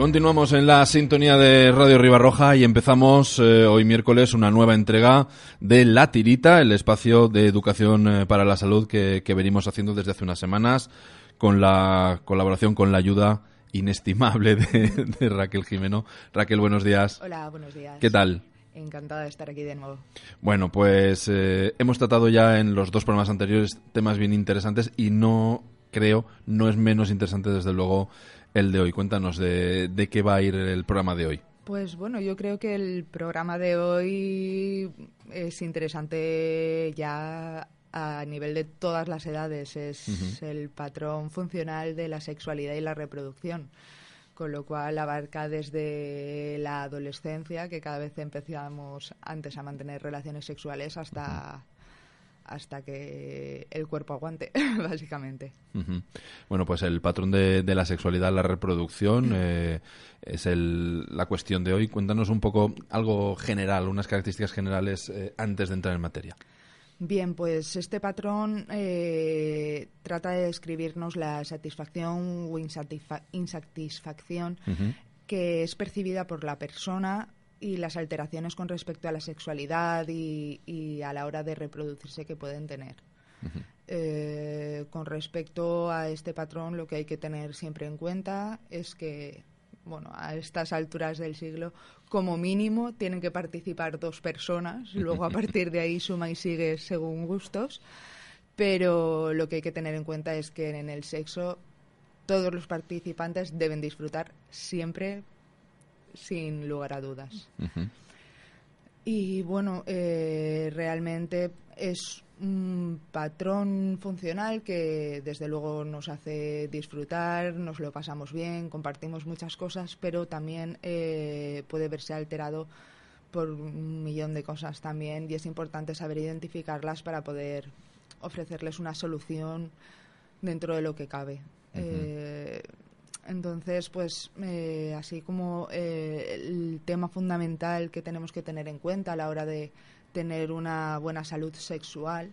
Continuamos en la sintonía de Radio Ribarroja y empezamos eh, hoy miércoles una nueva entrega de La Tirita, el espacio de educación eh, para la salud que, venimos haciendo desde hace unas semanas con la colaboración, con la ayuda inestimable de, Raquel Jimeno. Raquel, buenos días. Hola, buenos días. ¿Qué tal? Encantada de estar aquí de nuevo. Bueno, pues eh, hemos tratado ya en los dos programas anteriores temas bien interesantes y no creo, no es menos interesante desde luego el de hoy. Cuéntanos de, de qué va a ir el programa de hoy. Pues bueno, yo creo que el programa de hoy es interesante ya a nivel de todas las edades. Es el patrón funcional de la sexualidad y la reproducción, con lo cual abarca desde la adolescencia, que cada vez empezamos antes a mantener relaciones sexuales, hasta hasta que el cuerpo aguante, básicamente. Bueno, pues el patrón de, la sexualidad, la reproducción, eh, es el, la cuestión de hoy. Cuéntanos un poco algo general, unas características generales eh, antes de entrar en materia. Bien, pues este patrón eh, trata de describirnos la satisfacción o insatisfacción que es percibida por la persona y las alteraciones con respecto a la sexualidad y, a la hora de reproducirse que pueden tener. Eh, con respecto a este patrón, lo que hay que tener siempre en cuenta es que, bueno, a estas alturas del siglo, como mínimo, tienen que participar dos personas. Luego, a partir de ahí, suma y sigue según gustos. Pero lo que hay que tener en cuenta es que en el sexo todos los participantes deben disfrutar siempre sin lugar a dudas. Y bueno, eh, realmente es un patrón funcional que desde luego nos hace disfrutar, nos lo pasamos bien, compartimos muchas cosas, pero también eh, puede verse alterado por un millón de cosas también y es importante saber identificarlas para poder ofrecerles una solución dentro de lo que cabe. Entonces, pues eh, así como eh, el tema fundamental que tenemos que tener en cuenta a la hora de tener una buena salud sexual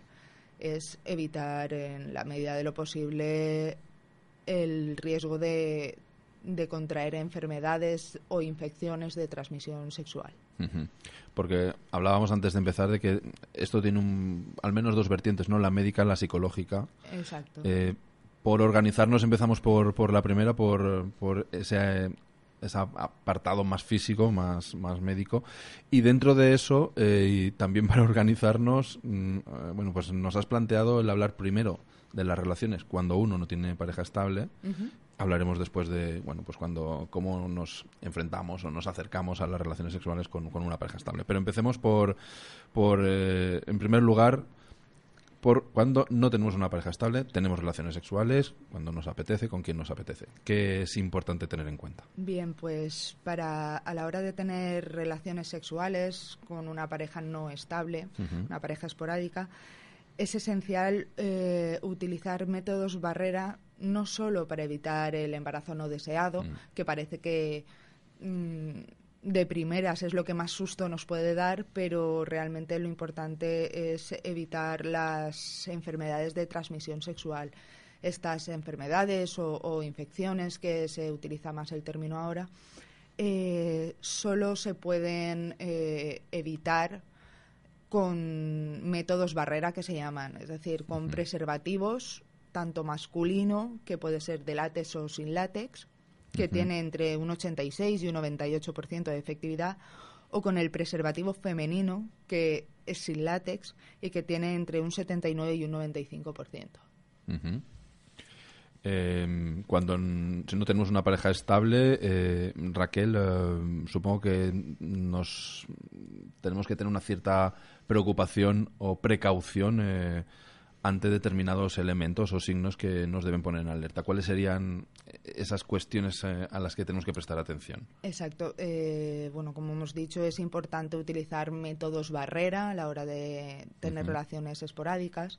es evitar en la medida de lo posible el riesgo de, contraer enfermedades o infecciones de transmisión sexual. Porque hablábamos antes de empezar de que esto tiene un, al menos dos vertientes, ¿no? La médica y la psicológica. Exacto. Eh, por organizarnos empezamos por, por la primera, por, por ese, ese apartado más físico, más, más médico. Y dentro de eso, eh, y también para organizarnos, mm, eh, bueno, pues nos has planteado el hablar primero de las relaciones cuando uno no tiene pareja estable. Hablaremos después de, bueno, pues cuando, cómo nos enfrentamos o nos acercamos a las relaciones sexuales con, con una pareja estable. Pero empecemos por, por eh, en primer lugar, por cuando no tenemos una pareja estable, tenemos relaciones sexuales, cuando nos apetece, con quien nos apetece. ¿Qué es importante tener en cuenta? Bien, pues para a la hora de tener relaciones sexuales con una pareja no estable, una pareja esporádica, es esencial eh, utilizar métodos barrera no solo para evitar el embarazo no deseado, mm. que parece que mm, de primeras es lo que más susto nos puede dar, pero realmente lo importante es evitar las enfermedades de transmisión sexual. Estas enfermedades o, infecciones, que se utiliza más el término ahora, eh, solo se pueden eh, evitar con métodos barrera que se llaman, es decir, con preservativos, tanto masculino, que puede ser de látex o sin látex, que tiene entre un 86 y un 98% de efectividad, o con el preservativo femenino, que es sin látex y que tiene entre un 79 y un 95%. Eh, cuando si no tenemos una pareja estable, eh, Raquel, eh, supongo que nos tenemos que tener una cierta preocupación o precaución eh, ante determinados elementos o signos que nos deben poner en alerta. ¿Cuáles serían esas cuestiones a las que tenemos que prestar atención? Exacto. bueno, como hemos dicho, es importante utilizar métodos barrera a la hora de tener relaciones esporádicas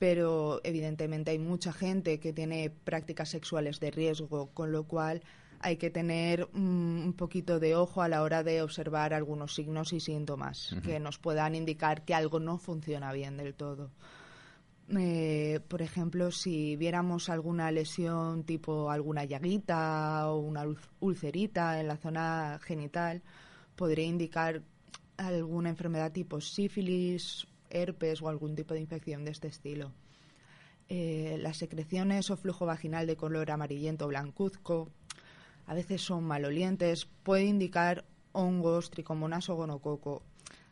pero evidentemente hay mucha gente que tiene prácticas sexuales de riesgo, con lo cual hay que tener mm, un poquito de ojo a la hora de observar algunos signos y síntomas que nos puedan indicar que algo no funciona bien del todo. Eh, por ejemplo, si viéramos alguna lesión tipo alguna llaguita o una ulcerita en la zona genital, podría indicar alguna enfermedad tipo sífilis herpes o algún tipo de infección de este estilo. Eh, las secreciones o flujo vaginal de color amarillento o blancuzco a veces son malolientes, puede indicar hongos, tricomonas o gonococo.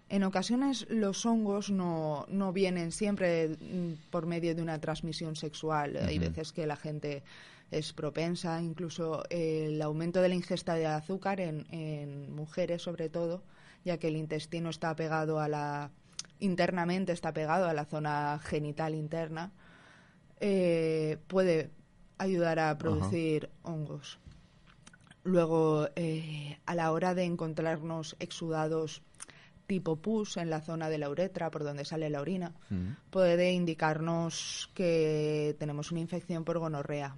En ocasiones los hongos no, no vienen siempre mm, por medio de una transmisión sexual. Hay veces que la gente es propensa, incluso el aumento de la ingesta de azúcar en, en mujeres sobre todo, ya que el intestino está pegado a la, internamente está pegado a la zona genital interna, eh, puede ayudar a producir hongos. Luego, eh, a la hora de encontrarnos exudados tipo pus en la zona de la uretra, por donde sale la orina, mm. puede indicarnos que tenemos una infección por gonorrea.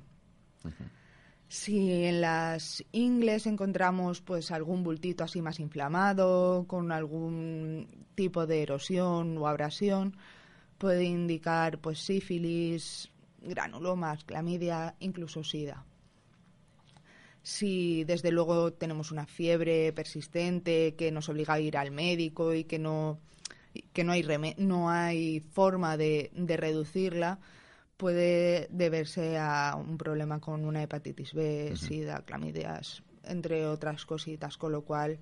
Si en las ingles encontramos pues algún bultito así más inflamado, con algún tipo de erosión o abrasión, puede indicar pues sífilis, granulomas, clamidia, incluso sida. Si desde luego tenemos una fiebre persistente que nos obliga a ir al médico y que no, que no hay, no hay forma de, de reducirla, puede deberse a un problema con una hepatitis B, sida, clamidias, entre otras cositas, con lo cual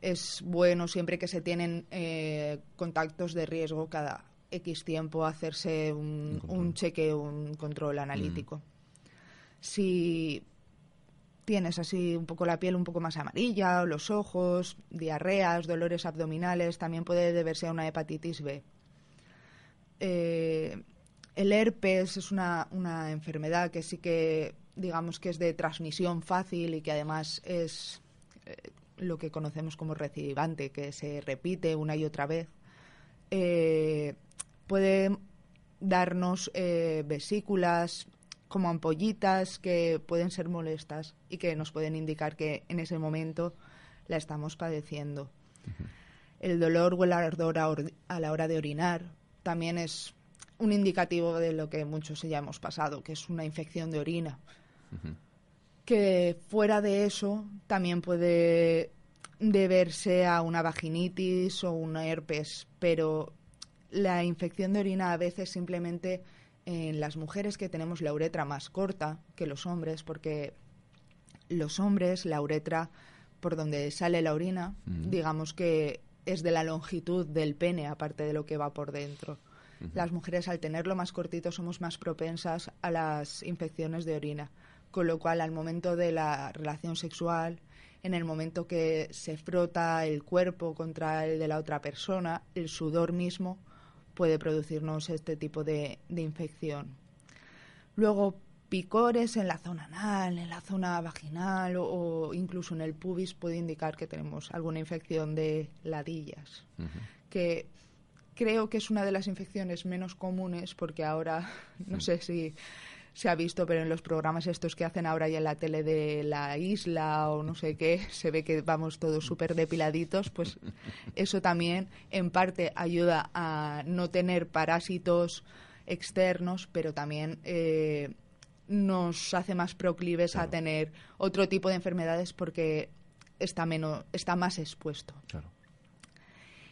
es bueno siempre que se tienen eh, contactos de riesgo cada X tiempo hacerse un, un, cheque, un control analítico. Si tienes así un poco la piel un poco más amarilla, los ojos, diarreas, dolores abdominales, también puede deberse a una hepatitis B. Eh, el herpes es una, enfermedad que sí que, digamos que es de transmisión fácil y que además es eh, lo que conocemos como recidivante, que se repite una y otra vez. Eh, puede darnos vesículas como ampollitas que pueden ser molestas y que nos pueden indicar que en ese momento la estamos padeciendo. El dolor o el ardor a, la hora de orinar también es un indicativo de lo que muchos ya hemos pasado, que es una infección de orina. Que fuera de eso también puede deberse a una vaginitis o una herpes, pero la infección de orina a veces simplemente en las mujeres que tenemos la uretra más corta que los hombres, porque los hombres, la uretra por donde sale la orina, digamos que es de la longitud del pene, aparte de lo que va por dentro. Las mujeres, al tenerlo más cortito, somos más propensas a las infecciones de orina. Con lo cual, al momento de la relación sexual, en el momento que se frota el cuerpo contra el de la otra persona, el sudor mismo puede producirnos este tipo de, infección. Luego, picores en la zona anal, en la zona vaginal o, incluso en el pubis puede indicar que tenemos alguna infección de ladillas, que creo que es una de las infecciones menos comunes porque ahora, no sé si se ha visto, pero en los programas estos que hacen ahora ya en la tele de la isla o no sé qué, se ve que vamos todos súper depiladitos, pues eso también en parte ayuda a no tener parásitos externos, pero también eh, nos hace más proclives a tener otro tipo de enfermedades porque está, menos, está más expuesto.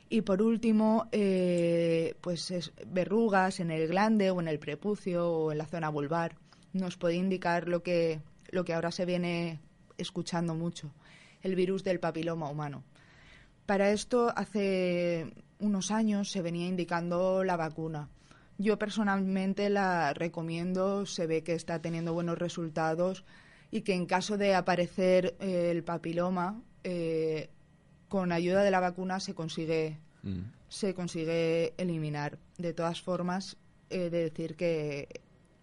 Y por último, eh, pues verrugas en el glande o en el prepucio o en la zona vulvar nos puede indicar lo que, lo que ahora se viene escuchando mucho, el virus del papiloma humano. Para esto, hace unos años se venía indicando la vacuna. Yo personalmente la recomiendo, se ve que está teniendo buenos resultados y que en caso de aparecer eh, el papiloma, eh, con ayuda de la vacuna se consigue, mm. se consigue eliminar. De todas formas, he de decir que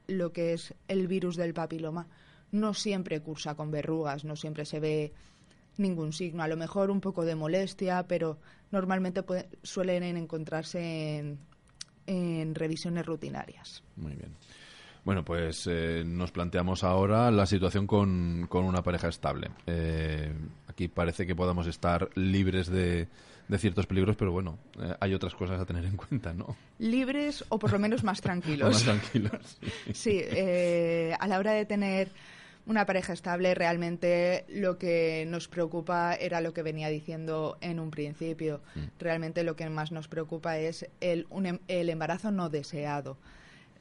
lo que es el virus del papiloma no siempre cursa con verrugas, no siempre se ve ningún signo. A lo mejor un poco de molestia, pero normalmente suelen encontrarse en, en revisiones rutinarias. Muy bien. Bueno, pues eh, nos planteamos ahora la situación con, con una pareja estable. Eh, aquí parece que podamos estar libres de, de ciertos peligros, pero bueno, eh, hay otras cosas a tener en cuenta, ¿no? Libres o por lo menos más tranquilos. más tranquilos. Sí, a la hora de tener una pareja estable, realmente lo que nos preocupa era lo que venía diciendo en un principio. Mm. Realmente lo que más nos preocupa es el, em, el embarazo no deseado.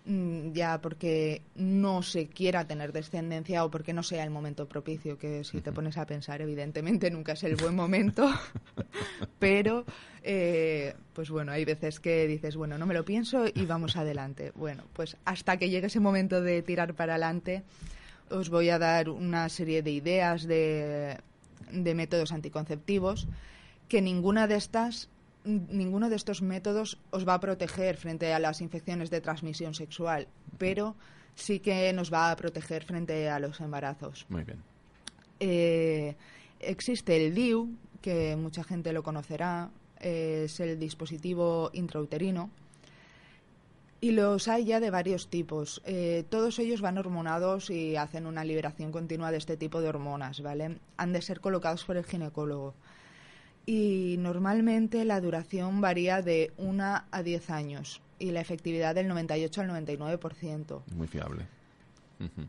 Mm, ya porque no se quiera tener descendencia o porque no sea el momento propicio, que si te pones a pensar, evidentemente nunca es el buen momento, pero eh, pues bueno, hay veces que dices, bueno, no me lo pienso y vamos adelante. Bueno, pues hasta que llegue ese momento de tirar para adelante, os voy a dar una serie de ideas de, de métodos anticonceptivos que ninguna de estas ninguno de estos métodos os va a proteger frente a las infecciones de transmisión sexual, pero sí que nos va a proteger frente a los embarazos. Muy bien. Eh, existe el DIU, que mucha gente lo conocerá, es el dispositivo intrauterino. Y los hay ya de varios tipos. Eh, todos ellos van hormonados y hacen una liberación continua de este tipo de hormonas, ¿vale? Han de ser colocados por el ginecólogo y normalmente la duración varía de 1 a 10 años y la efectividad del 98 al 99%. Muy fiable.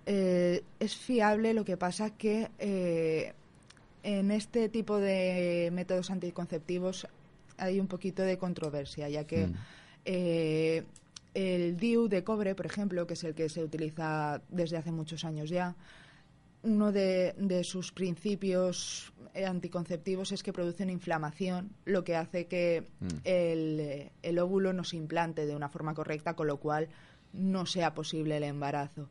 Eh, es fiable, lo que pasa que eh, en este tipo de métodos anticonceptivos hay un poquito de controversia, ya que mm. eh, el DIU de cobre, por ejemplo, que es el que se utiliza desde hace muchos años ya, uno de, sus principios anticonceptivos es que produce una inflamación, lo que hace que mm. el, óvulo no se implante de una forma correcta, con lo cual no sea posible el embarazo.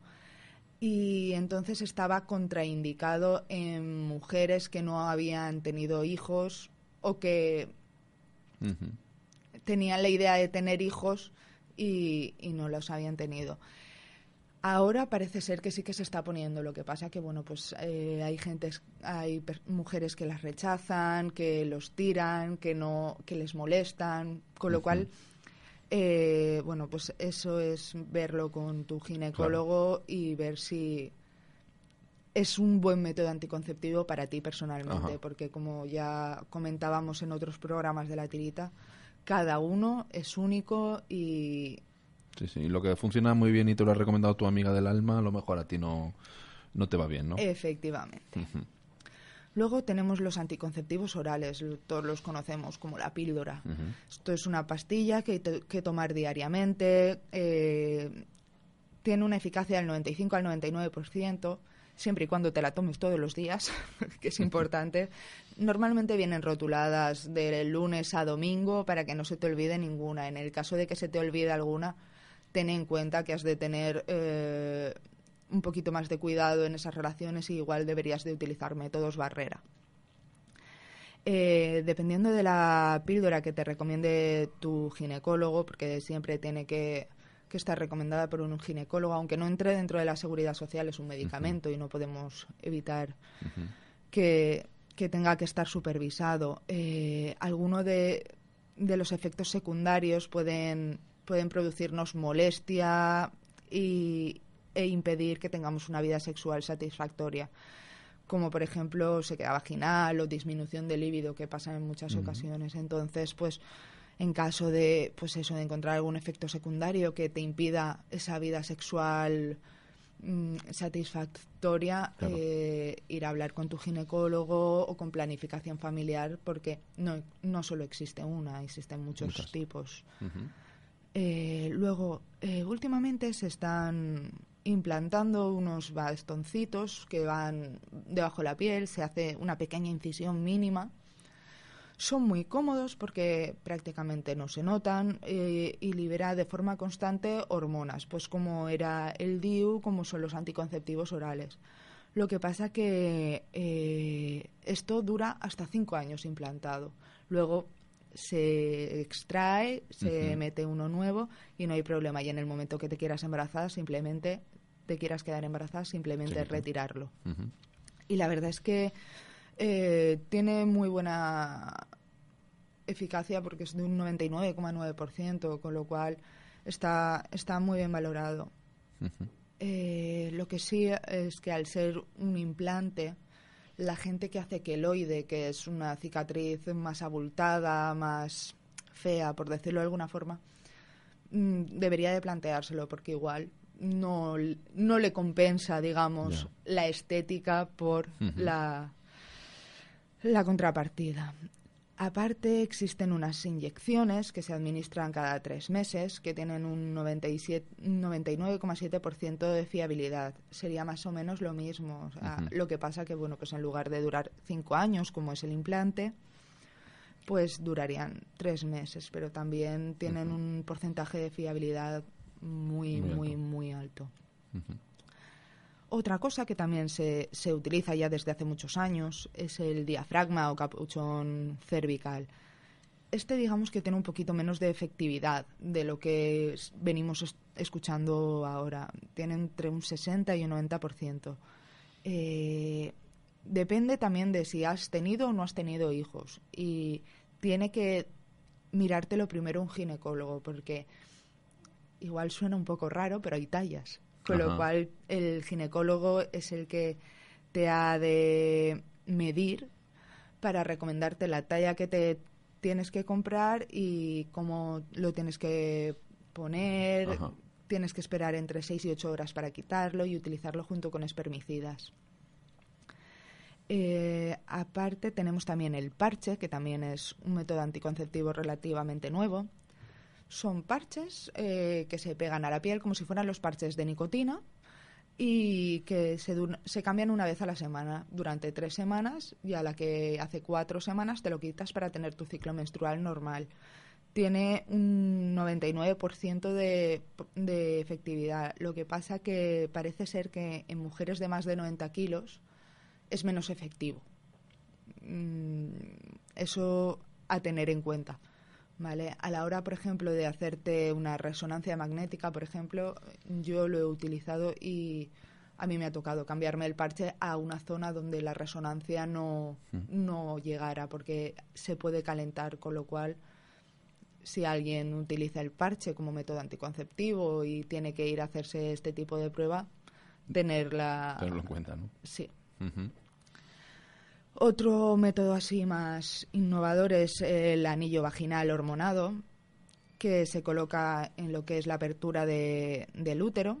Y entonces estaba contraindicado en mujeres que no habían tenido hijos o que tenían la idea de tener hijos y no los habían tenido. Ahora parece ser que sí que se está poniendo. Lo que pasa que bueno, pues eh, hay gente, hay mujeres que las rechazan, que los tiran, que no, que les molestan, con lo cual, eh, bueno, pues eso es verlo con tu ginecólogo y ver si es un buen método anticonceptivo para ti personalmente, porque como ya comentábamos en otros programas de la tirita, cada uno es único y Sí, sí. Lo que funciona muy bien y te lo ha recomendado tu amiga del alma, a lo mejor a ti no, no te va bien, ¿no? Efectivamente. Luego tenemos los anticonceptivos orales, todos los conocemos como la píldora. Esto es una pastilla que hay que tomar diariamente, eh, tiene una eficacia del 95 al 99%, siempre y cuando te la tomes todos los días, que es importante. Normalmente vienen rotuladas de lunes a domingo para que no se te olvide ninguna. En el caso de que se te olvide alguna, ten en cuenta que has de tener eh, un poquito más de cuidado en esas relaciones y igual deberías de utilizar métodos barrera. Eh, dependiendo de la píldora que te recomiende tu ginecólogo, porque siempre tiene que, estar recomendada por un ginecólogo, aunque no entre dentro de la seguridad social, es un medicamento y no podemos evitar que, tenga que estar supervisado. Eh, alguno de de los efectos secundarios pueden, pueden producirnos molestia y, e impedir que tengamos una vida sexual satisfactoria. Como por ejemplo sequedad vaginal o disminución del líbido que pasa en muchas ocasiones. Entonces, pues en caso de pues eso de encontrar algún efecto secundario que te impida esa vida sexual mm, satisfactoria eh, ir a hablar con tu ginecólogo o con planificación familiar porque no no solo existe una existen muchos tipos eh, luego eh, últimamente se están implantando unos bastoncitos que van debajo de la piel se hace una pequeña incisión mínima son muy cómodos porque prácticamente no se notan eh, y libera de forma constante hormonas, pues como era el DIU, como son los anticonceptivos orales. Lo que pasa que esto dura hasta cinco años implantado. Luego se extrae, se mete uno nuevo y no hay problema. Y en el momento que te quieras embarazar, simplemente te quieras quedar embarazada, simplemente retirarlo. Y la verdad es que eh, tiene muy buena eficacia porque es de un 99,9%, con lo cual está, está muy bien valorado. Eh, lo que sí es que al ser un implante, la gente que hace queloide, que es una cicatriz más abultada, más fea, por decirlo de alguna forma, mm, debería de planteárselo porque igual no, no le compensa, digamos, la estética por la la contrapartida. Aparte, existen unas inyecciones que se administran cada tres meses que tienen un 99,7% de fiabilidad. Sería más o menos lo mismo. Lo que pasa que, bueno, pues en lugar de durar cinco años, como es el implante, pues durarían tres meses, pero también tienen un porcentaje de fiabilidad muy, muy, muy alto. Otra cosa que también se, se utiliza ya desde hace muchos años es el diafragma o capuchón cervical. Este digamos que tiene un poquito menos de efectividad de lo que venimos escuchando ahora. Tiene entre un 60 y un 90%. Eh, depende también de si has tenido o no has tenido hijos. Y tiene que mirártelo primero un ginecólogo, porque igual suena un poco raro, pero hay tallas con lo cual el ginecólogo es el que te ha de medir para recomendarte la talla que te tienes que comprar y cómo lo tienes que poner. Tienes que esperar entre 6 y 8 horas para quitarlo y utilizarlo junto con espermicidas. Eh, aparte tenemos también el parche, que también es un método anticonceptivo relativamente nuevo, son parches eh, que se pegan a la piel como si fueran los parches de nicotina y que se, se, cambian una vez a la semana durante tres semanas y a la que hace cuatro semanas te lo quitas para tener tu ciclo menstrual normal. Tiene un 99% de, de efectividad. Lo que pasa que parece ser que en mujeres de más de 90 kilos es menos efectivo. Mm, eso a tener en cuenta. ¿Vale? A la hora, por ejemplo, de hacerte una resonancia magnética, por ejemplo, yo lo he utilizado y a mí me ha tocado cambiarme el parche a una zona donde la resonancia no, mm. no llegara, porque se puede calentar, con lo cual si alguien utiliza el parche como método anticonceptivo y tiene que ir a hacerse este tipo de prueba, tenerla... Tenerlo en cuenta, ¿no? Sí. Otro método así más innovador es el anillo vaginal hormonado, que se coloca en lo que es la apertura del útero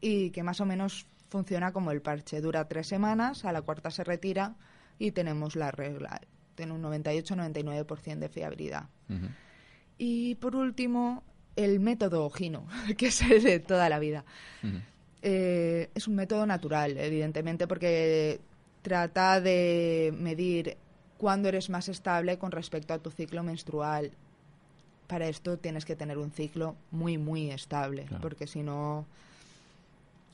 y que más o menos funciona como el parche. Dura tres semanas, a la cuarta se retira y tenemos la regla. Tiene un 98-99% de fiabilidad. Y por último, el método ojino, que es el de toda la vida. Eh, es un método natural, evidentemente, porque trata de medir cuándo eres más estable con respecto a tu ciclo menstrual. Para esto tienes que tener un ciclo muy, muy estable, porque si no,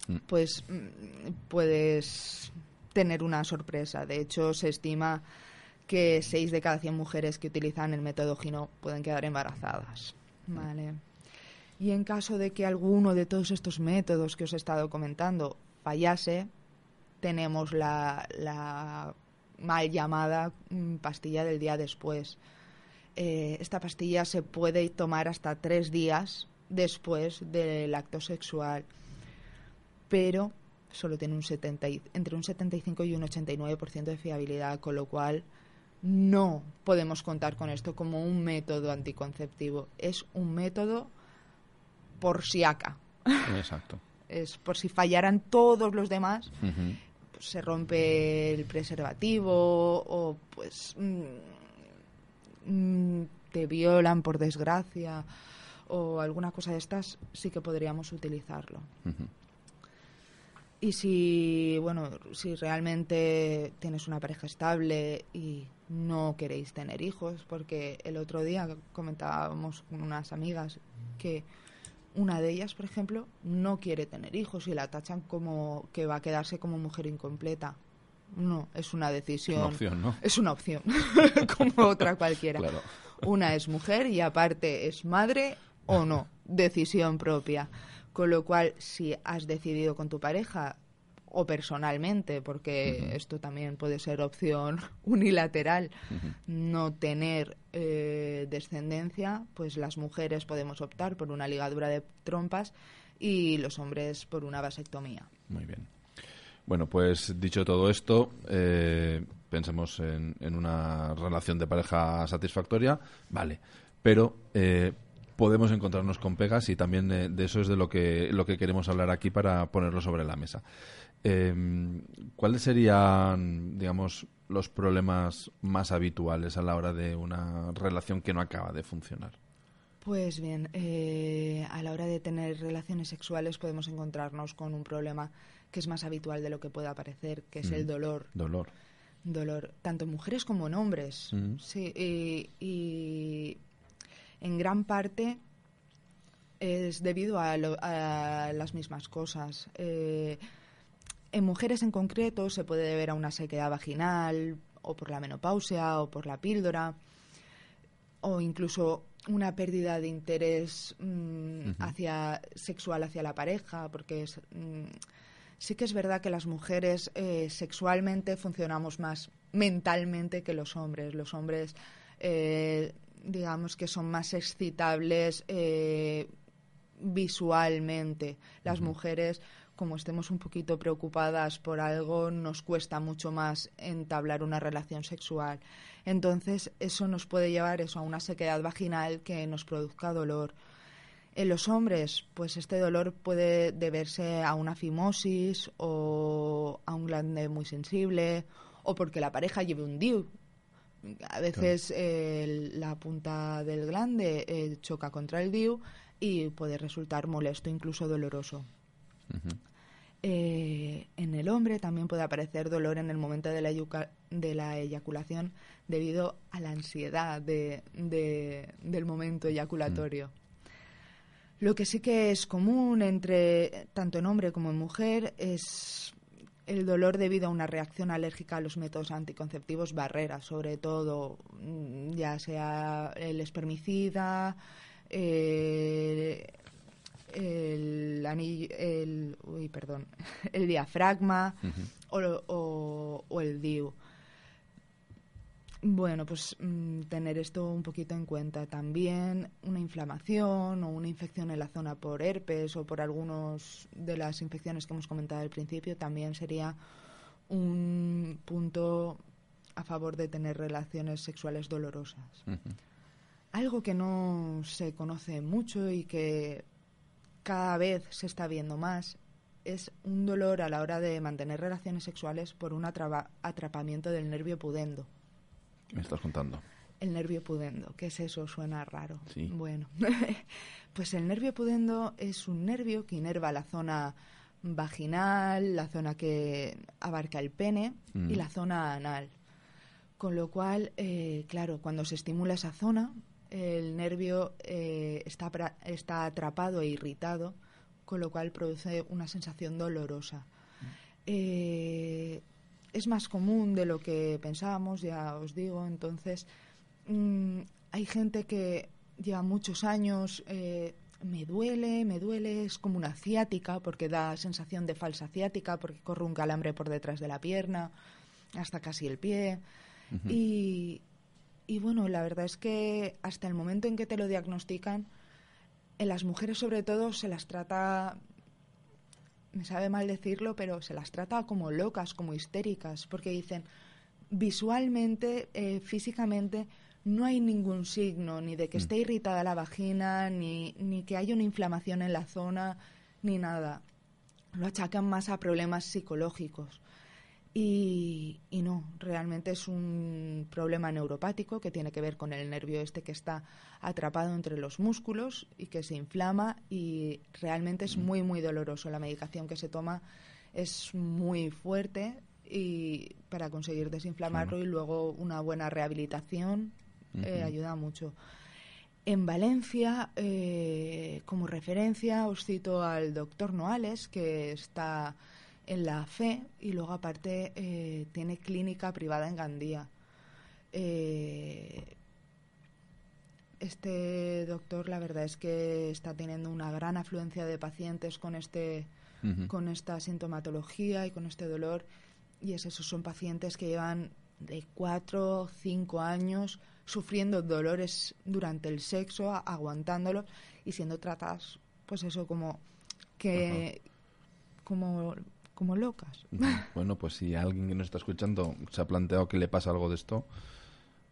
mm. pues mm, puedes tener una sorpresa. De hecho, se estima que 6 de cada 100 mujeres que utilizan el método Gino pueden quedar embarazadas. Mm. Vale. Y en caso de que alguno de todos estos métodos que os he estado comentando fallase, tenemos la, mal llamada mm, pastilla del día después. Eh, esta pastilla se puede tomar hasta tres días después del acto sexual, pero solo tiene un 70 entre un 75 y un 89% de fiabilidad, con lo cual no podemos contar con esto como un método anticonceptivo. Es un método por si acá. Exacto. es por si fallaran todos los demás, pues se rompe el preservativo o pues mm, te violan por desgracia o alguna cosa de estas, sí que podríamos utilizarlo. Y si, bueno, si realmente tienes una pareja estable y no queréis tener hijos, porque el otro día comentábamos con unas amigas que una de ellas, por ejemplo, no quiere tener hijos y la tachan como que va a quedarse como mujer incompleta. No, es una decisión. Una opción, ¿no? Es una opción, como otra cualquiera. Una es mujer y aparte es madre o no, decisión propia. Con lo cual, si has decidido con tu pareja o personalmente, porque esto también puede ser opción unilateral, no tener eh, descendencia, pues las mujeres podemos optar por una ligadura de trompas y los hombres por una vasectomía. Muy bien. Bueno, pues dicho todo esto, eh, pensemos en, una relación de pareja satisfactoria, vale, pero eh, podemos encontrarnos con pegas y también de eso es de lo que, lo que queremos hablar aquí para ponerlo sobre la mesa. Eh, ¿Cuáles serían, digamos, los problemas más habituales a la hora de una relación que no acaba de funcionar? Pues bien, eh, a la hora de tener relaciones sexuales podemos encontrarnos con un problema que es más habitual de lo que pueda parecer, que es el mm. dolor. Dolor. Dolor, tanto en mujeres como en hombres. Mm. Sí, y, en gran parte es debido a, las mismas cosas. Eh, en mujeres en concreto se puede deber a una sequedad vaginal o por la menopausia o por la píldora o incluso una pérdida de interés mm, hacia sexual hacia la pareja porque mm, sí que es verdad que las mujeres eh, sexualmente funcionamos más mentalmente que los hombres. Los hombres eh, digamos que son más excitables eh, visualmente. Las mujeres como estemos un poquito preocupadas por algo, nos cuesta mucho más entablar una relación sexual. Entonces, eso nos puede llevar eso a una sequedad vaginal que nos produzca dolor. En los hombres, pues este dolor puede deberse a una fimosis o a un glande muy sensible o porque la pareja lleve un DIU. A veces la punta del glande eh, choca contra el DIU y puede resultar molesto, incluso doloroso. Eh, en el hombre también puede aparecer dolor en el momento de la, de la eyaculación debido a la ansiedad de, del momento eyaculatorio. Mm. Lo que sí que es común entre tanto en hombre como en mujer es el dolor debido a una reacción alérgica a los métodos anticonceptivos barrera, sobre todo mm, ya sea el espermicida, eh, el anillo, el, uy, perdón, el diafragma o, o, el DIU. Bueno, pues mm, tener esto un poquito en cuenta. También una inflamación o una infección en la zona por herpes o por algunas de las infecciones que hemos comentado al principio también sería un punto a favor de tener relaciones sexuales dolorosas. Algo que no se conoce mucho y que cada vez se está viendo más es un dolor a la hora de mantener relaciones sexuales por un atrapamiento del nervio pudendo. Me estás contando. El nervio pudendo, ¿qué es eso? Suena raro. Sí. Bueno, pues el nervio pudendo es un nervio que inerva la zona vaginal, la zona que abarca el pene y mm. la zona anal. Con lo cual, eh, claro, cuando se estimula esa zona, el nervio eh, está, está atrapado e irritado, con lo cual produce una sensación dolorosa. Eh, es más común de lo que pensábamos, ya os digo, entonces mm, hay gente que lleva muchos años, eh, me duele, me duele, es como una ciática, porque da sensación de falsa ciática, porque corre un calambre por detrás de la pierna, hasta casi el pie. Y y bueno, la verdad es que hasta el momento en que te lo diagnostican, en las mujeres sobre todo se las trata, me sabe mal decirlo, pero se las trata como locas, como histéricas, porque dicen, visualmente, eh, físicamente, no hay ningún signo, ni de que mm. esté irritada la vagina, ni, ni que haya una inflamación en la zona, ni nada. Lo achacan más a problemas psicológicos. Y, y, no, realmente es un problema neuropático que tiene que ver con el nervio este que está atrapado entre los músculos y que se inflama y realmente es muy, muy doloroso. La medicación que se toma es muy fuerte y para conseguir desinflamarlo y luego una buena rehabilitación eh, ayuda mucho. En Valencia, eh, como referencia, os cito al doctor Noales, que está en la FE y luego aparte eh, tiene clínica privada en Gandía. este doctor, la verdad es que está teniendo una gran afluencia de pacientes con este, con esta sintomatología y con este dolor. Y es eso, son pacientes que llevan de cuatro, cinco años sufriendo dolores durante el sexo, aguantándolo y siendo tratadas, pues eso, como que, como, como locas. Bueno, pues si alguien que nos está escuchando se ha planteado que le pasa algo de esto,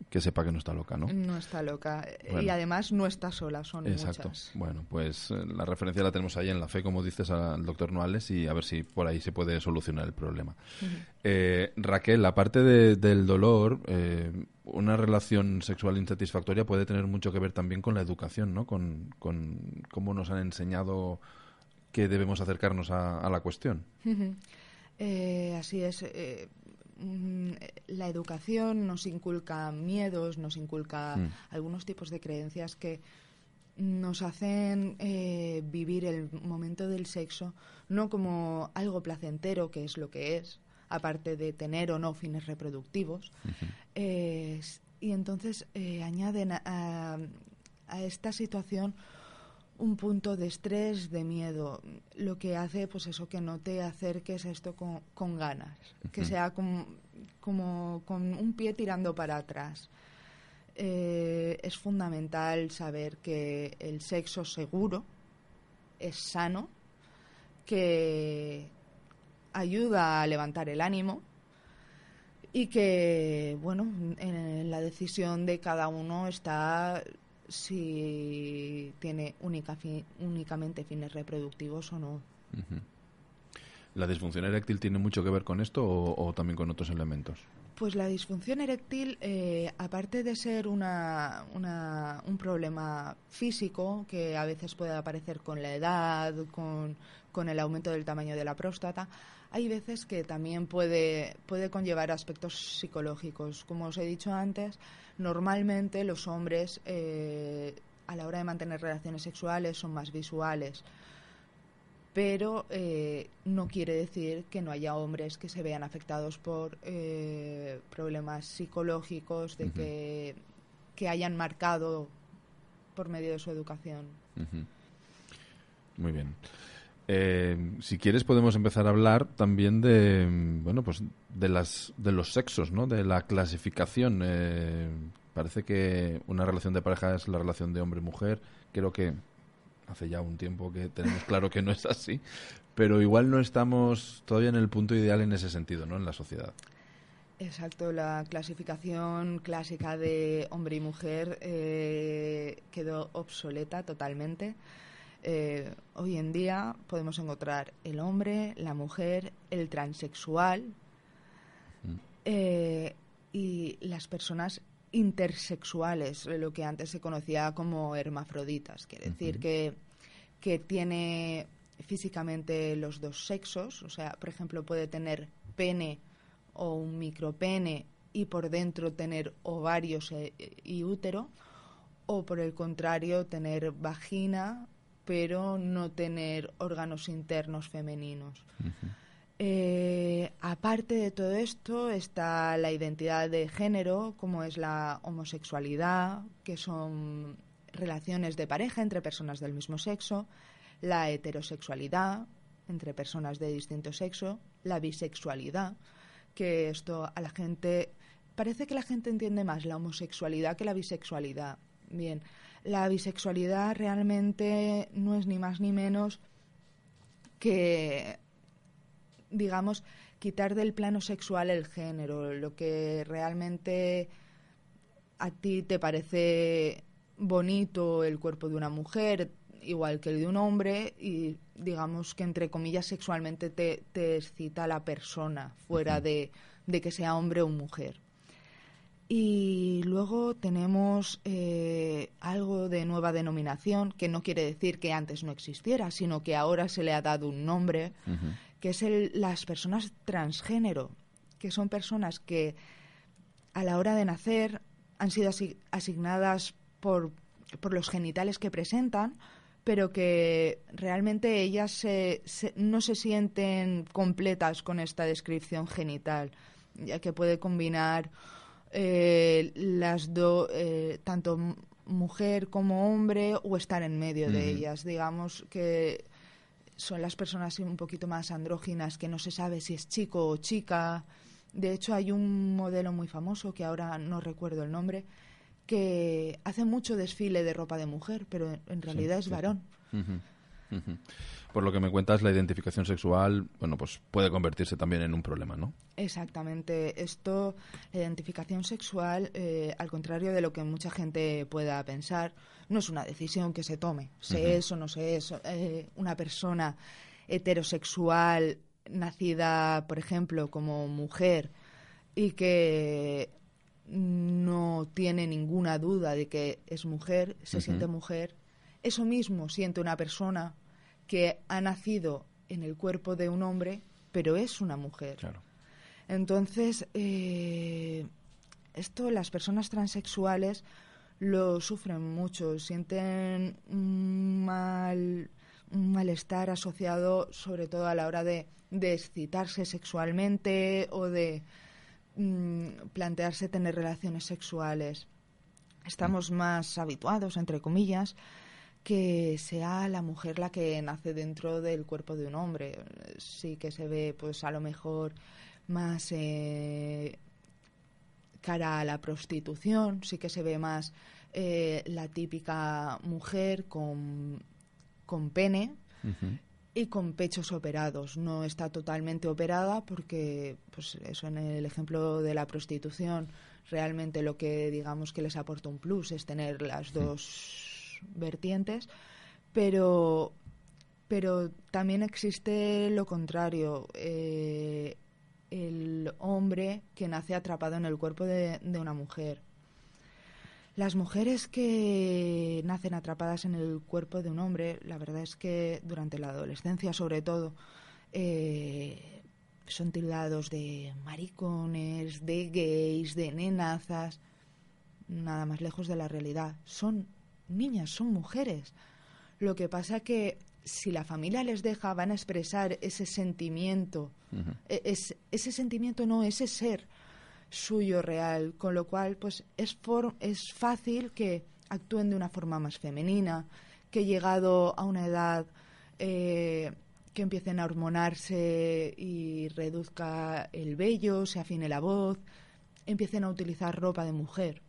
que sepa que no está loca, ¿no? No está loca. Y además no está sola, son Exacto. Muchas. Bueno, pues eh, la referencia la tenemos ahí en la fe, como dices, al doctor Noales y a ver si por ahí se puede solucionar el problema. eh, Raquel, aparte de, del dolor, eh, una relación sexual insatisfactoria puede tener mucho que ver también con la educación, ¿no? Con, con cómo nos han enseñado que debemos acercarnos a, la cuestión. Eh, así es Mm, la educación nos inculca miedos, nos inculca mm. algunos tipos de creencias que nos hacen eh, vivir el momento del sexo no como algo placentero, que es lo que es, aparte de tener o no fines reproductivos. y entonces eh, añaden a, esta situación un punto de estrés, de miedo, lo que hace pues eso que no te acerques a esto con, ganas, que sea como, como, con un pie tirando para atrás. Eh, es fundamental saber que el sexo seguro es sano, que ayuda a levantar el ánimo y que, bueno, en la decisión de cada uno está si tiene única únicamente fines reproductivos o no. ¿La disfunción eréctil tiene mucho que ver con esto o, también con otros elementos? Pues la disfunción eréctil, eh, aparte de ser una, un problema físico que a veces puede aparecer con la edad, con, con, el aumento del tamaño de la próstata, hay veces que también puede, puede conllevar aspectos psicológicos. Como os he dicho antes, normalmente los hombres eh, a la hora de mantener relaciones sexuales son más visuales pero eh, no quiere decir que no haya hombres que se vean afectados por eh, problemas psicológicos de que, que, hayan marcado por medio de su educación. Muy bien. Eh, si quieres podemos empezar a hablar también de bueno pues de las de los sexos no de la clasificación parece que una relación de pareja es la relación de hombre mujer creo que hace ya un tiempo que tenemos claro que no es así, pero igual no estamos todavía en el punto ideal en ese sentido, ¿no? En la sociedad. Exacto, la clasificación clásica de hombre y mujer eh, quedó obsoleta totalmente. Eh, hoy en día podemos encontrar el hombre, la mujer, el transexual mm. eh, y las personas intersexuales, lo que antes se conocía como hermafroditas, quiere decir que, que tiene físicamente los dos sexos, o sea, por ejemplo, puede tener pene o un micropene y por dentro tener ovarios e, y útero, o por el contrario, tener vagina pero no tener órganos internos femeninos. Eh, aparte de todo esto está la identidad de género, como es la homosexualidad, que son relaciones de pareja entre personas del mismo sexo, la heterosexualidad entre personas de distinto sexo, la bisexualidad, que esto a la gente parece que la gente entiende más la homosexualidad que la bisexualidad. Bien, la bisexualidad realmente no es ni más ni menos que, digamos, quitar del plano sexual el género, lo que realmente a ti te parece bonito el cuerpo de una mujer, igual que el de un hombre, y digamos que entre comillas sexualmente te, te excita la persona, fuera de, de que sea hombre o mujer. Y luego tenemos eh, algo de nueva denominación, que no quiere decir que antes no existiera, sino que ahora se le ha dado un nombre, que es el, las personas transgénero, que son personas que a la hora de nacer han sido asignadas por, por los genitales que presentan, pero que realmente ellas no se sienten completas con esta descripción genital, ya que puede combinar eh, las dos, eh, tanto mujer como hombre, o estar en medio de ellas. Digamos que son las personas un poquito más andróginas, que no se sabe si es chico o chica. De hecho, hay un modelo muy famoso, que ahora no recuerdo el nombre, que hace mucho desfile de ropa de mujer, pero en realidad es varón. Por lo que me cuentas, la identificación sexual, bueno, pues puede convertirse también en un problema, ¿no? Exactamente. Esto, la identificación sexual, eh, al contrario de lo que mucha gente pueda pensar, no es una decisión que se tome. Sé eso, no sé eso. Eh, una persona heterosexual nacida, por ejemplo, como mujer y que no tiene ninguna duda de que es mujer, se siente mujer, eso mismo siente una persona que ha nacido en el cuerpo de un hombre, pero es una mujer. Entonces, eh, esto las personas transexuales lo sufren mucho, sienten un, mal, un malestar asociado sobre todo a la hora de, excitarse sexualmente o de mm, plantearse tener relaciones sexuales. Estamos más habituados, entre comillas, que sea la mujer la que nace dentro del cuerpo de un hombre. Sí que se ve, pues a lo mejor más eh, cara a la prostitución, sí que se ve más eh, la típica mujer con, con pene. Y con pechos operados. No está totalmente operada porque, pues eso en el ejemplo de la prostitución, realmente lo que digamos que les aporta un plus es tener las dos vertientes, pero, pero también existe lo contrario, eh, el hombre que nace atrapado en el cuerpo de, una mujer. Las mujeres que nacen atrapadas en el cuerpo de un hombre, la verdad es que durante la adolescencia sobre todo, eh, son tildados de maricones, de gays, de nenazas, nada más lejos de la realidad. Son niñas, son mujeres. Lo que pasa que si la familia les deja, van a expresar ese sentimiento, e, es, ese sentimiento no, ese ser suyo real, con lo cual pues es, es fácil que actúen de una forma más femenina, que llegado a una edad eh, que empiecen a hormonarse y reduzca el vello, se afine la voz, empiecen a utilizar ropa de mujer.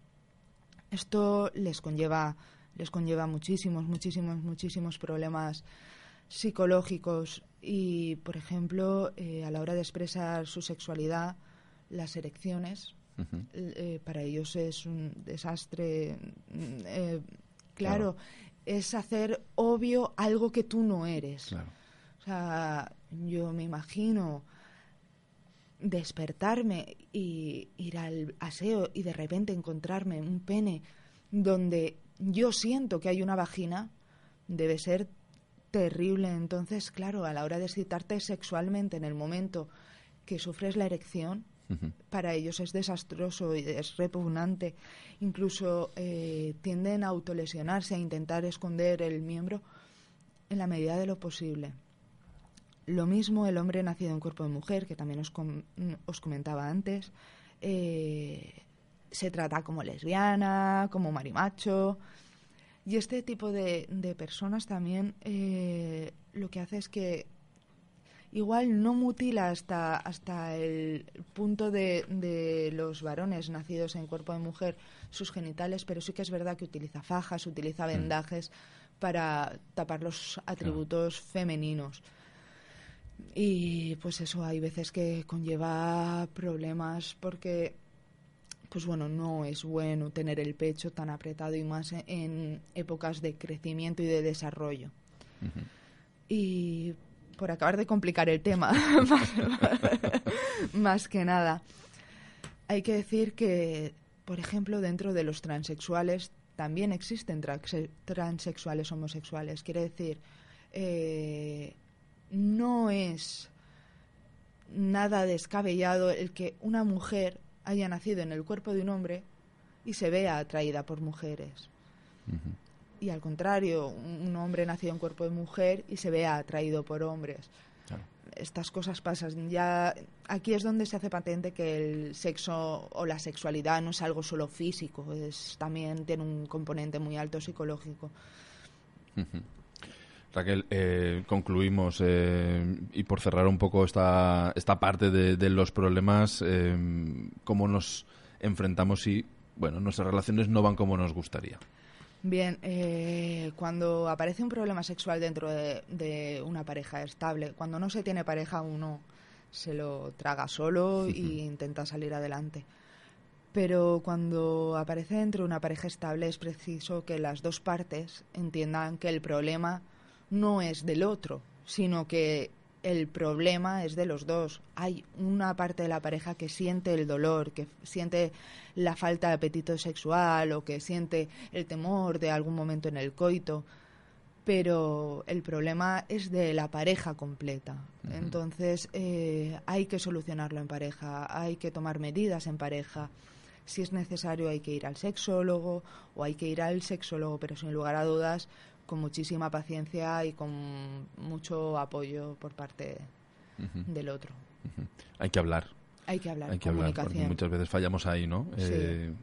Esto les conlleva les conlleva muchísimos, muchísimos, muchísimos problemas psicológicos y, por ejemplo, eh, a la hora de expresar su sexualidad, las erecciones, eh, para ellos es un desastre. Mm, eh, claro, es hacer obvio algo que tú no eres. O sea, yo me imagino despertarme y ir al aseo y de repente encontrarme un pene donde yo siento que hay una vagina, debe ser terrible. Entonces, claro, a la hora de excitarte sexualmente en el momento que sufres la erección, para ellos es desastroso y es repugnante. Incluso eh, tienden a autolesionarse, a intentar esconder el miembro en la medida de lo posible. Lo mismo el hombre nacido en cuerpo de mujer, que también os, os comentaba antes. Eh, se trata como lesbiana, como marimacho. Y este tipo de, personas también eh, lo que hace es que igual no mutila hasta, hasta el punto de, de los varones nacidos en cuerpo de mujer sus genitales, pero sí que es verdad que utiliza fajas, utiliza mm. vendajes para tapar los atributos femeninos. Y pues eso hay veces que conlleva problemas porque pues bueno, no es bueno tener el pecho tan apretado y más en épocas de crecimiento y de desarrollo. Y por acabar de complicar el tema, más, que nada, hay que decir que, por ejemplo, dentro de los transexuales también existen transexuales homosexuales. Quiere decir, eh, no es nada descabellado el que una mujer haya nacido en el cuerpo de un hombre y se vea atraída por mujeres. Y al contrario, un hombre nacido en cuerpo de mujer y se vea atraído por hombres. Estas cosas pasan. Ya aquí es donde se hace patente que el sexo o la sexualidad no es algo solo físico, es también tiene un componente muy alto psicológico. Raquel, eh, concluimos eh, y por cerrar un poco esta, esta parte de, los problemas, eh, cómo nos enfrentamos si bueno, nuestras relaciones no van como nos gustaría. Bien, cuando aparece un problema sexual dentro de, una pareja estable, cuando no se tiene pareja uno se lo traga solo e intenta salir adelante. Pero cuando aparece dentro de una pareja estable es preciso que las dos partes entiendan que el problema no es del otro, sino que el problema es de los dos. Hay una parte de la pareja que siente el dolor, que siente la falta de apetito sexual o que siente el temor de algún momento en el coito, pero el problema es de la pareja completa. Entonces eh, hay que solucionarlo en pareja, hay que tomar medidas en pareja. Si es necesario hay que ir al sexólogo o hay que ir al sexólogo, pero sin lugar a dudas con muchísima paciencia y con mucho apoyo por parte del otro. Hay que hablar. Hay que hablar. Hay que hablar porque muchas veces fallamos ahí, ¿no? Eh,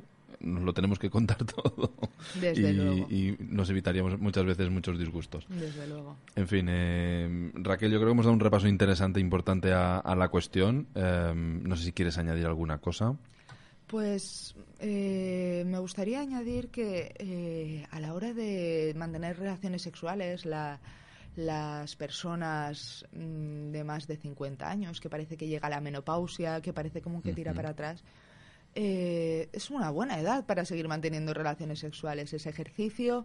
nos lo tenemos que contar todo. Desde y, luego. Y nos evitaríamos muchas veces muchos disgustos. Desde luego. En fin, eh, Raquel, yo creo que hemos dado un repaso interesante, e importante a, la cuestión. Eh, no sé si quieres añadir alguna cosa. Pues eh, me gustaría añadir que eh, a la hora de mantener relaciones sexuales, las personas mm, de más de 50 años, que parece que llega la menopausia, que parece como que tira para atrás, eh, es una buena edad para seguir manteniendo relaciones sexuales. Es ejercicio,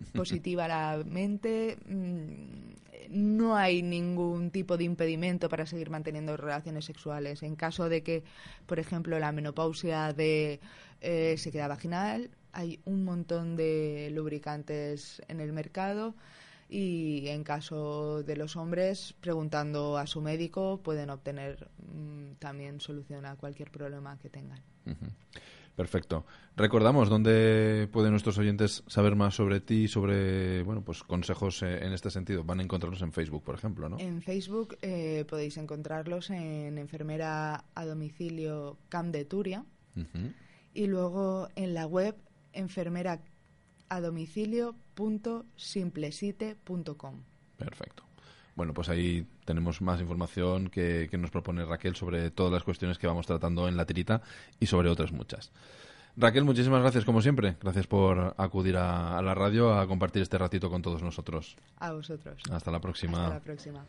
positiva la mente, mm, no hay ningún tipo de impedimento para seguir manteniendo relaciones sexuales. En caso de que, por ejemplo, la menopausia de eh, sequedad vaginal, hay un montón de lubricantes en el mercado y en caso de los hombres, preguntando a su médico, pueden obtener mm, también solución a cualquier problema que tengan. Perfecto. Recordamos dónde pueden nuestros oyentes saber más sobre ti, sobre bueno, pues consejos eh, en este sentido. Van a encontrarlos en Facebook, por ejemplo, ¿no? En Facebook eh, podéis encontrarlos en enfermera a domicilio Camp de Turia y luego en la web enfermera a domicilio.simplesite.com. Perfecto. Bueno, pues ahí tenemos más información que, nos propone Raquel sobre todas las cuestiones que vamos tratando en la tirita y sobre otras muchas. Raquel, muchísimas gracias como siempre. Gracias por acudir a, a la radio a compartir este ratito con todos nosotros. A vosotros. Hasta la próxima. Hasta la próxima.